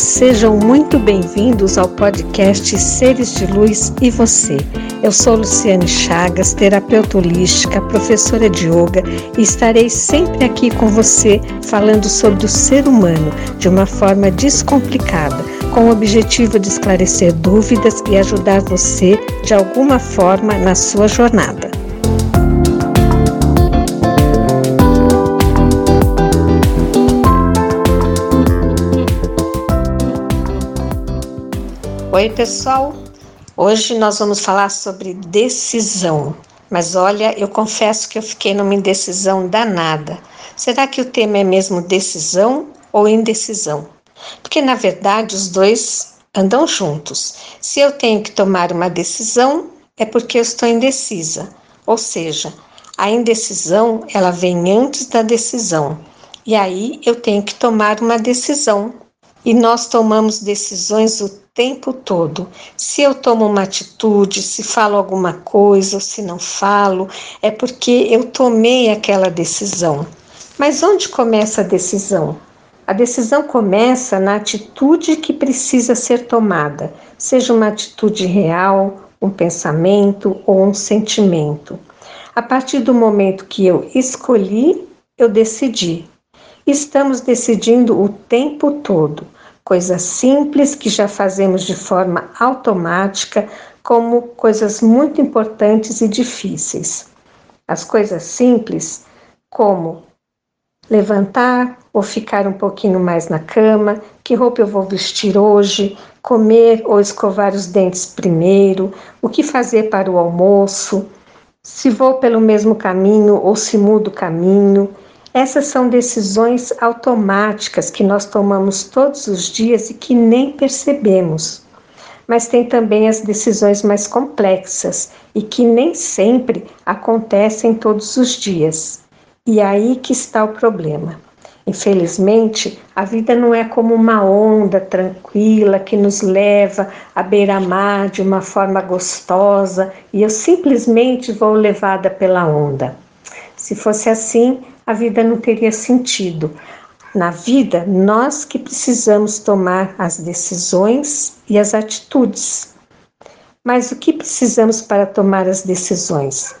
sejam muito bem-vindos ao podcast Seres de Luz e Você. Eu sou Luciane Chagas, terapeuta holística, professora de yoga e estarei sempre aqui com você falando sobre o ser humano de uma forma descomplicada, com o objetivo de esclarecer dúvidas e ajudar você de alguma forma na sua jornada. Oi, pessoal. Hoje nós vamos falar sobre decisão. Mas olha, eu confesso que eu fiquei numa indecisão danada. Será que o tema é mesmo decisão ou indecisão? Porque na verdade os dois andam juntos. Se eu tenho que tomar uma decisão, é porque eu estou indecisa. Ou seja, a indecisão, ela vem antes da decisão. E aí eu tenho que tomar uma decisão. E nós tomamos decisões o tempo todo. Se eu tomo uma atitude, se falo alguma coisa ou se não falo, é porque eu tomei aquela decisão. Mas onde começa a decisão? A decisão começa na atitude que precisa ser tomada, seja uma atitude real, um pensamento ou um sentimento. A partir do momento que eu escolhi, eu decidi. Estamos decidindo o tempo todo coisas simples que já fazemos de forma automática, como coisas muito importantes e difíceis. As coisas simples, como levantar ou ficar um pouquinho mais na cama, que roupa eu vou vestir hoje, comer ou escovar os dentes primeiro, o que fazer para o almoço, se vou pelo mesmo caminho ou se mudo o caminho, essas são decisões automáticas que nós tomamos todos os dias e que nem percebemos. Mas tem também as decisões mais complexas e que nem sempre acontecem todos os dias. E aí que está o problema. Infelizmente, a vida não é como uma onda tranquila que nos leva à beira-mar de uma forma gostosa e eu simplesmente vou levada pela onda. Se fosse assim, a vida não teria sentido. Na vida, nós que precisamos tomar as decisões e as atitudes. Mas o que precisamos para tomar as decisões?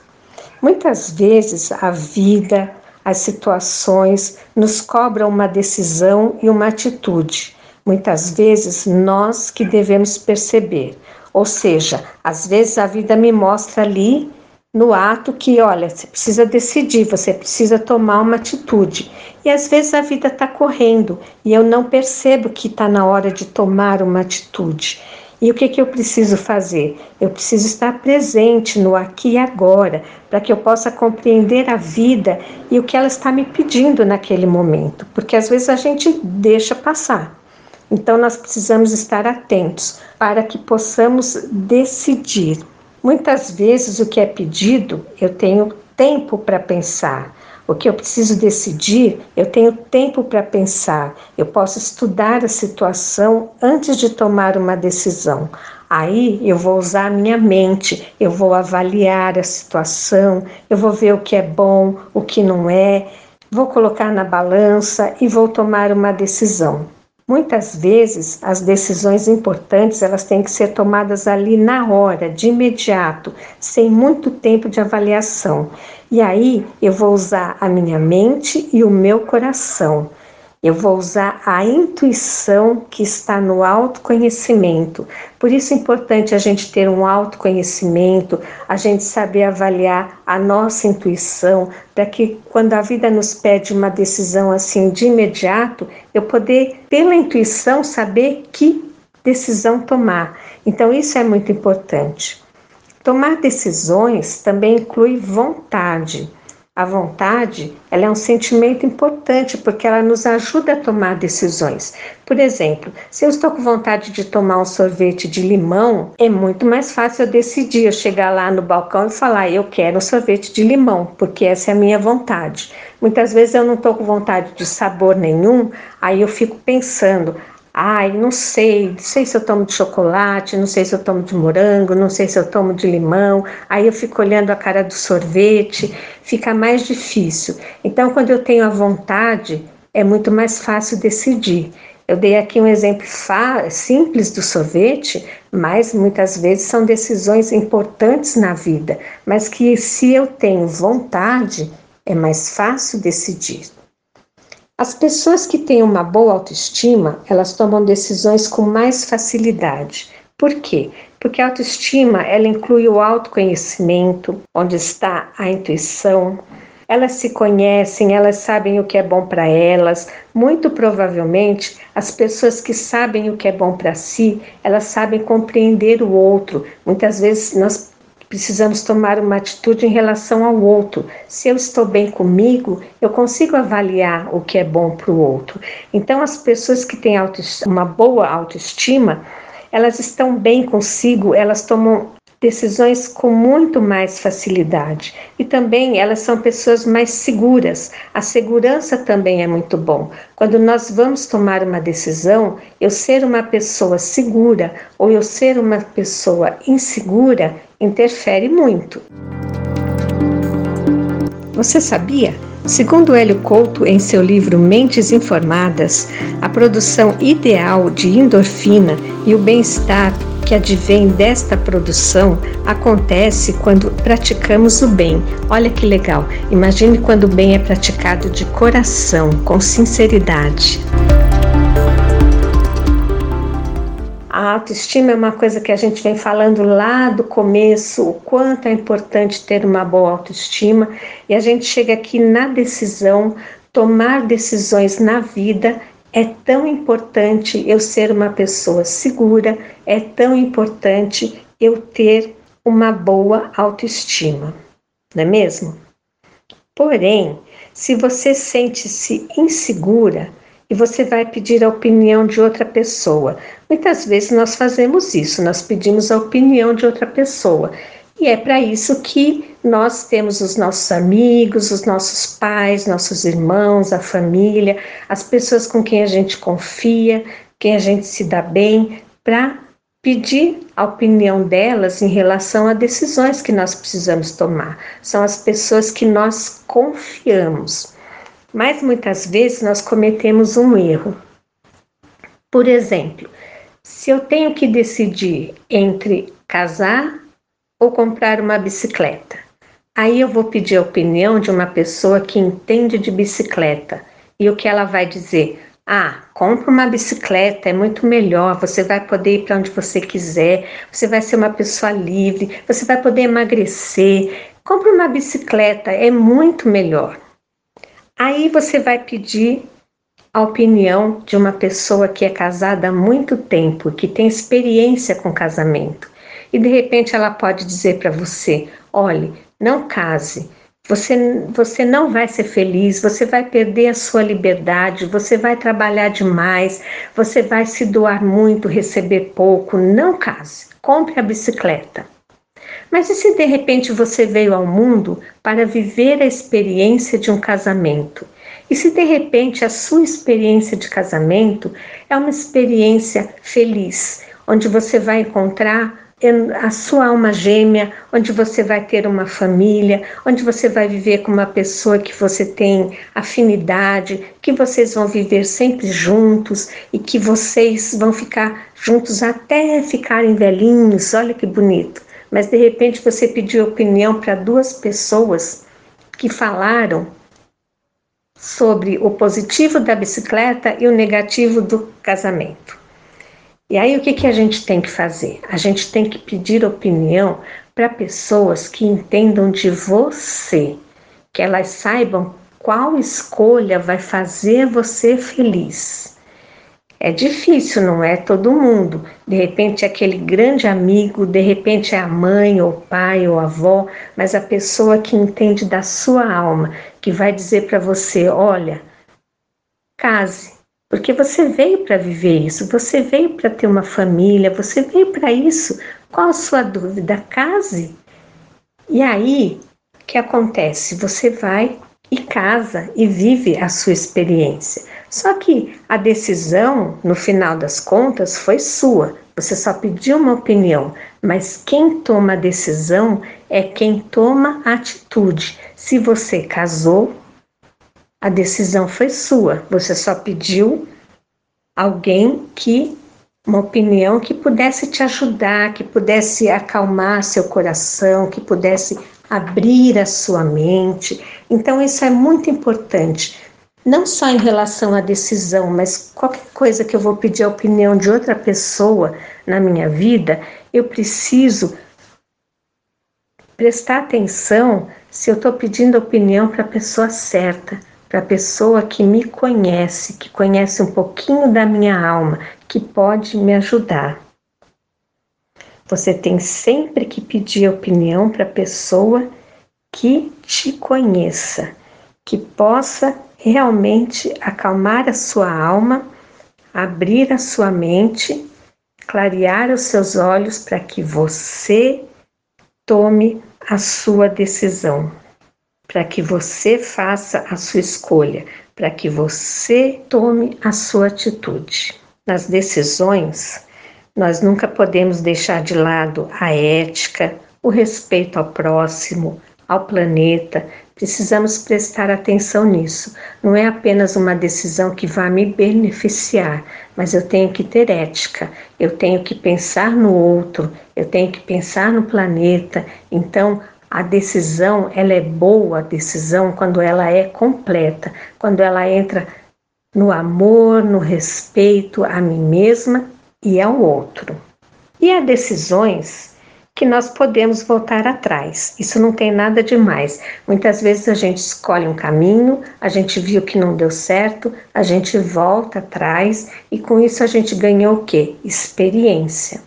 Muitas vezes a vida, as situações nos cobram uma decisão e uma atitude. Muitas vezes nós que devemos perceber. Ou seja, às vezes a vida me mostra ali no ato que, olha, você precisa decidir, você precisa tomar uma atitude. E às vezes a vida está correndo e eu não percebo que está na hora de tomar uma atitude. E o que, que eu preciso fazer? Eu preciso estar presente no aqui e agora, para que eu possa compreender a vida e o que ela está me pedindo naquele momento, porque às vezes a gente deixa passar. Então nós precisamos estar atentos para que possamos decidir. Muitas vezes o que é pedido, eu tenho tempo para pensar. O que eu preciso decidir, eu tenho tempo para pensar. Eu posso estudar a situação antes de tomar uma decisão. Aí eu vou usar a minha mente, eu vou avaliar a situação, eu vou ver o que é bom, o que não é, vou colocar na balança e vou tomar uma decisão. Muitas vezes as decisões importantes elas têm que ser tomadas ali na hora, de imediato, sem muito tempo de avaliação. E aí eu vou usar a minha mente e o meu coração. Eu vou usar a intuição que está no autoconhecimento. Por isso é importante a gente ter um autoconhecimento, a gente saber avaliar a nossa intuição, para que quando a vida nos pede uma decisão assim de imediato, eu poder, pela intuição, saber que decisão tomar. Então, isso é muito importante. Tomar decisões também inclui vontade. A vontade, ela é um sentimento importante porque ela nos ajuda a tomar decisões. Por exemplo, se eu estou com vontade de tomar um sorvete de limão, é muito mais fácil eu decidir, eu chegar lá no balcão e falar, eu quero um sorvete de limão, porque essa é a minha vontade. Muitas vezes eu não estou com vontade de sabor nenhum, aí eu fico pensando, Ai, não sei, não sei se eu tomo de chocolate, não sei se eu tomo de morango, não sei se eu tomo de limão. Aí eu fico olhando a cara do sorvete, fica mais difícil. Então, quando eu tenho a vontade, é muito mais fácil decidir. Eu dei aqui um exemplo simples do sorvete, mas muitas vezes são decisões importantes na vida, mas que se eu tenho vontade, é mais fácil decidir. As pessoas que têm uma boa autoestima, elas tomam decisões com mais facilidade. Por quê? Porque a autoestima, ela inclui o autoconhecimento, onde está a intuição, elas se conhecem, elas sabem o que é bom para elas. Muito provavelmente, as pessoas que sabem o que é bom para si, elas sabem compreender o outro. Muitas vezes nós precisamos tomar uma atitude em relação ao outro. Se eu estou bem comigo, eu consigo avaliar o que é bom para o outro. Então, as pessoas que têm uma boa autoestima, elas estão bem consigo, elas tomam decisões com muito mais facilidade. E também elas são pessoas mais seguras. A segurança também é muito bom. Quando nós vamos tomar uma decisão, eu ser uma pessoa segura ou eu ser uma pessoa insegura interfere muito. Você sabia? Segundo Hélio Couto, em seu livro Mentes Informadas, a produção ideal de endorfina e o bem-estar que advém desta produção acontece quando praticamos o bem. Olha que legal! Imagine quando o bem é praticado de coração, com sinceridade. A autoestima é uma coisa que a gente vem falando lá do começo, o quanto é importante ter uma boa autoestima, e a gente chega aqui na decisão, tomar decisões na vida é tão importante eu ser uma pessoa segura, é tão importante eu ter uma boa autoestima, não é mesmo? Porém, se você sente-se insegura e você vai pedir a opinião de outra pessoa, muitas vezes nós fazemos isso, nós pedimos a opinião de outra pessoa. E é para isso que nós temos os nossos amigos, os nossos pais, nossos irmãos, a família, as pessoas com quem a gente confia, quem a gente se dá bem, para pedir a opinião delas em relação a decisões que nós precisamos tomar. São as pessoas que nós confiamos. Mas muitas vezes nós cometemos um erro. Por exemplo, se eu tenho que decidir entre casar ou comprar uma bicicleta. Aí eu vou pedir a opinião de uma pessoa que entende de bicicleta. E o que ela vai dizer? Ah, compra uma bicicleta, é muito melhor. Você vai poder ir para onde você quiser, você vai ser uma pessoa livre, você vai poder emagrecer. Compre uma bicicleta, é muito melhor. Aí você vai pedir a opinião de uma pessoa que é casada há muito tempo, que tem experiência com casamento e de repente ela pode dizer para você: olhe, não case. Você, você não vai ser feliz, você vai perder a sua liberdade, você vai trabalhar demais, você vai se doar muito, receber pouco. Não case, compre a bicicleta. Mas e se de repente você veio ao mundo para viver a experiência de um casamento? E se de repente a sua experiência de casamento é uma experiência feliz, onde você vai encontrar a sua alma gêmea, onde você vai ter uma família, onde você vai viver com uma pessoa que você tem afinidade, que vocês vão viver sempre juntos e que vocês vão ficar juntos até ficarem velhinhos. Olha que bonito. Mas de repente você pediu opinião para duas pessoas que falaram sobre o positivo da bicicleta e o negativo do casamento. E aí o que, que a gente tem que fazer? A gente tem que pedir opinião para pessoas que entendam de você, que elas saibam qual escolha vai fazer você feliz. É difícil, não é todo mundo. De repente é aquele grande amigo, de repente é a mãe, ou pai, ou avó, mas a pessoa que entende da sua alma, que vai dizer para você: olha, case, porque você veio para viver isso, você veio para ter uma família, você veio para isso. Qual a sua dúvida? Case. E aí, o que acontece? Você vai e casa e vive a sua experiência. Só que a decisão, no final das contas, foi sua. Você só pediu uma opinião, mas quem toma a decisão é quem toma a atitude. Se você casou, a decisão foi sua, você só pediu alguém que uma opinião que pudesse te ajudar, que pudesse acalmar seu coração, que pudesse abrir a sua mente. Então, isso é muito importante, não só em relação à decisão, mas qualquer coisa que eu vou pedir a opinião de outra pessoa na minha vida, eu preciso prestar atenção se eu estou pedindo opinião para a pessoa certa, para a pessoa que me conhece, que conhece um pouquinho da minha alma, que pode me ajudar. Você tem sempre que pedir opinião para a pessoa que te conheça, que possa realmente acalmar a sua alma, abrir a sua mente, clarear os seus olhos para que você tome a sua decisão, para que você faça a sua escolha, para que você tome a sua atitude nas decisões, nós nunca podemos deixar de lado a ética, o respeito ao próximo, ao planeta. Precisamos prestar atenção nisso. Não é apenas uma decisão que vai me beneficiar, mas eu tenho que ter ética, eu tenho que pensar no outro, eu tenho que pensar no planeta. Então, a decisão, ela é boa, decisão quando ela é completa, quando ela entra no amor, no respeito a mim mesma e ao outro. E há decisões que nós podemos voltar atrás. Isso não tem nada de mais. Muitas vezes a gente escolhe um caminho, a gente viu que não deu certo, a gente volta atrás e com isso a gente ganhou o quê? Experiência.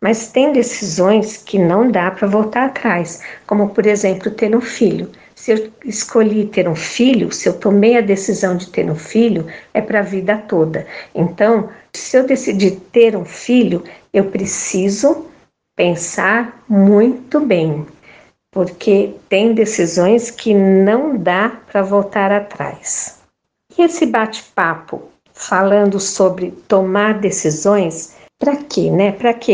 Mas tem decisões que não dá para voltar atrás, como por exemplo ter um filho. Se eu escolhi ter um filho, se eu tomei a decisão de ter um filho, é para a vida toda. Então, se eu decidir ter um filho, eu preciso pensar muito bem, porque tem decisões que não dá para voltar atrás. E esse bate-papo falando sobre tomar decisões, para quê, né? Para que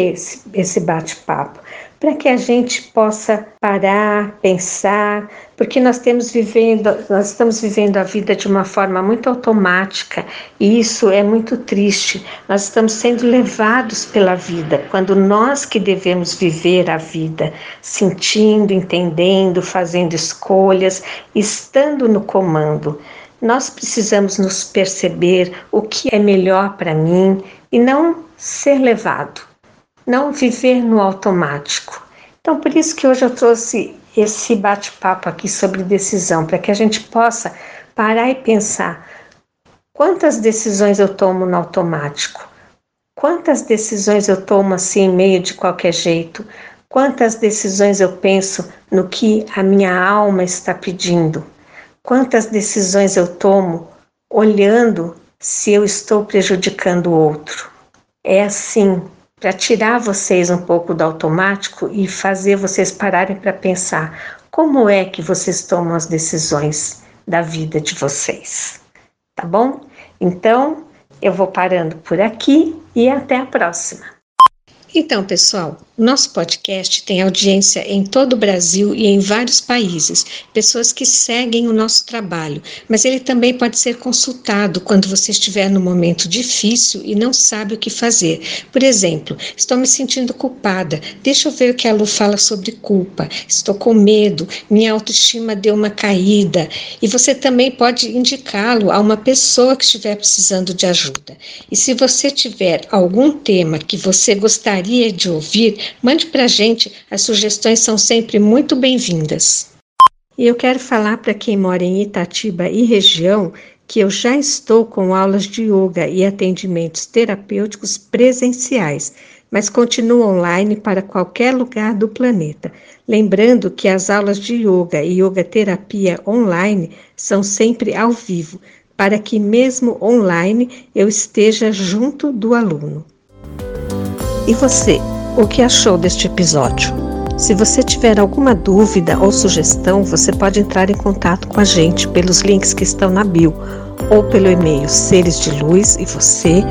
esse, bate-papo? para que a gente possa parar, pensar, porque nós temos vivendo, nós estamos vivendo a vida de uma forma muito automática e isso é muito triste. Nós estamos sendo levados pela vida, quando nós que devemos viver a vida, sentindo, entendendo, fazendo escolhas, estando no comando. Nós precisamos nos perceber o que é melhor para mim e não ser levado não viver no automático. Então, por isso que hoje eu trouxe esse bate-papo aqui sobre decisão, para que a gente possa parar e pensar quantas decisões eu tomo no automático, quantas decisões eu tomo assim, meio de qualquer jeito, quantas decisões eu penso no que a minha alma está pedindo, quantas decisões eu tomo olhando se eu estou prejudicando o outro. É assim para tirar vocês um pouco do automático e fazer vocês pararem para pensar como é que vocês tomam as decisões da vida de vocês. Tá bom? Então, eu vou parando por aqui e até a próxima. Então, pessoal, nosso podcast tem audiência em todo o Brasil e em vários países, pessoas que seguem o nosso trabalho, mas ele também pode ser consultado quando você estiver num momento difícil e não sabe o que fazer. Por exemplo, estou me sentindo culpada, deixa eu ver o que a Lu fala sobre culpa, estou com medo, minha autoestima deu uma caída, e você também pode indicá-lo a uma pessoa que estiver precisando de ajuda. E se você tiver algum tema que você gostaria de ouvir, Mande para a gente, as sugestões são sempre muito bem-vindas. E eu quero falar para quem mora em Itatiba e região que eu já estou com aulas de yoga e atendimentos terapêuticos presenciais, mas continuo online para qualquer lugar do planeta. Lembrando que as aulas de yoga e yoga terapia online são sempre ao vivo, para que mesmo online eu esteja junto do aluno. E você? O que achou deste episódio. Se você tiver alguma dúvida ou sugestão, você pode entrar em contato com a gente pelos links que estão na bio ou pelo e-mail seres de luz e você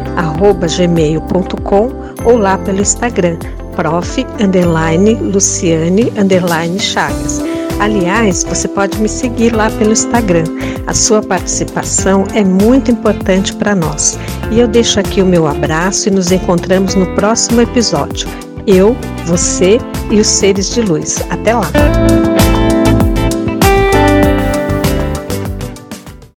gmail.com ou lá pelo Instagram prof underline Luciane underline Chagas. Aliás, você pode me seguir lá pelo Instagram. A sua participação é muito importante para nós. E eu deixo aqui o meu abraço e nos encontramos no próximo episódio. Eu, você e os seres de luz. Até lá!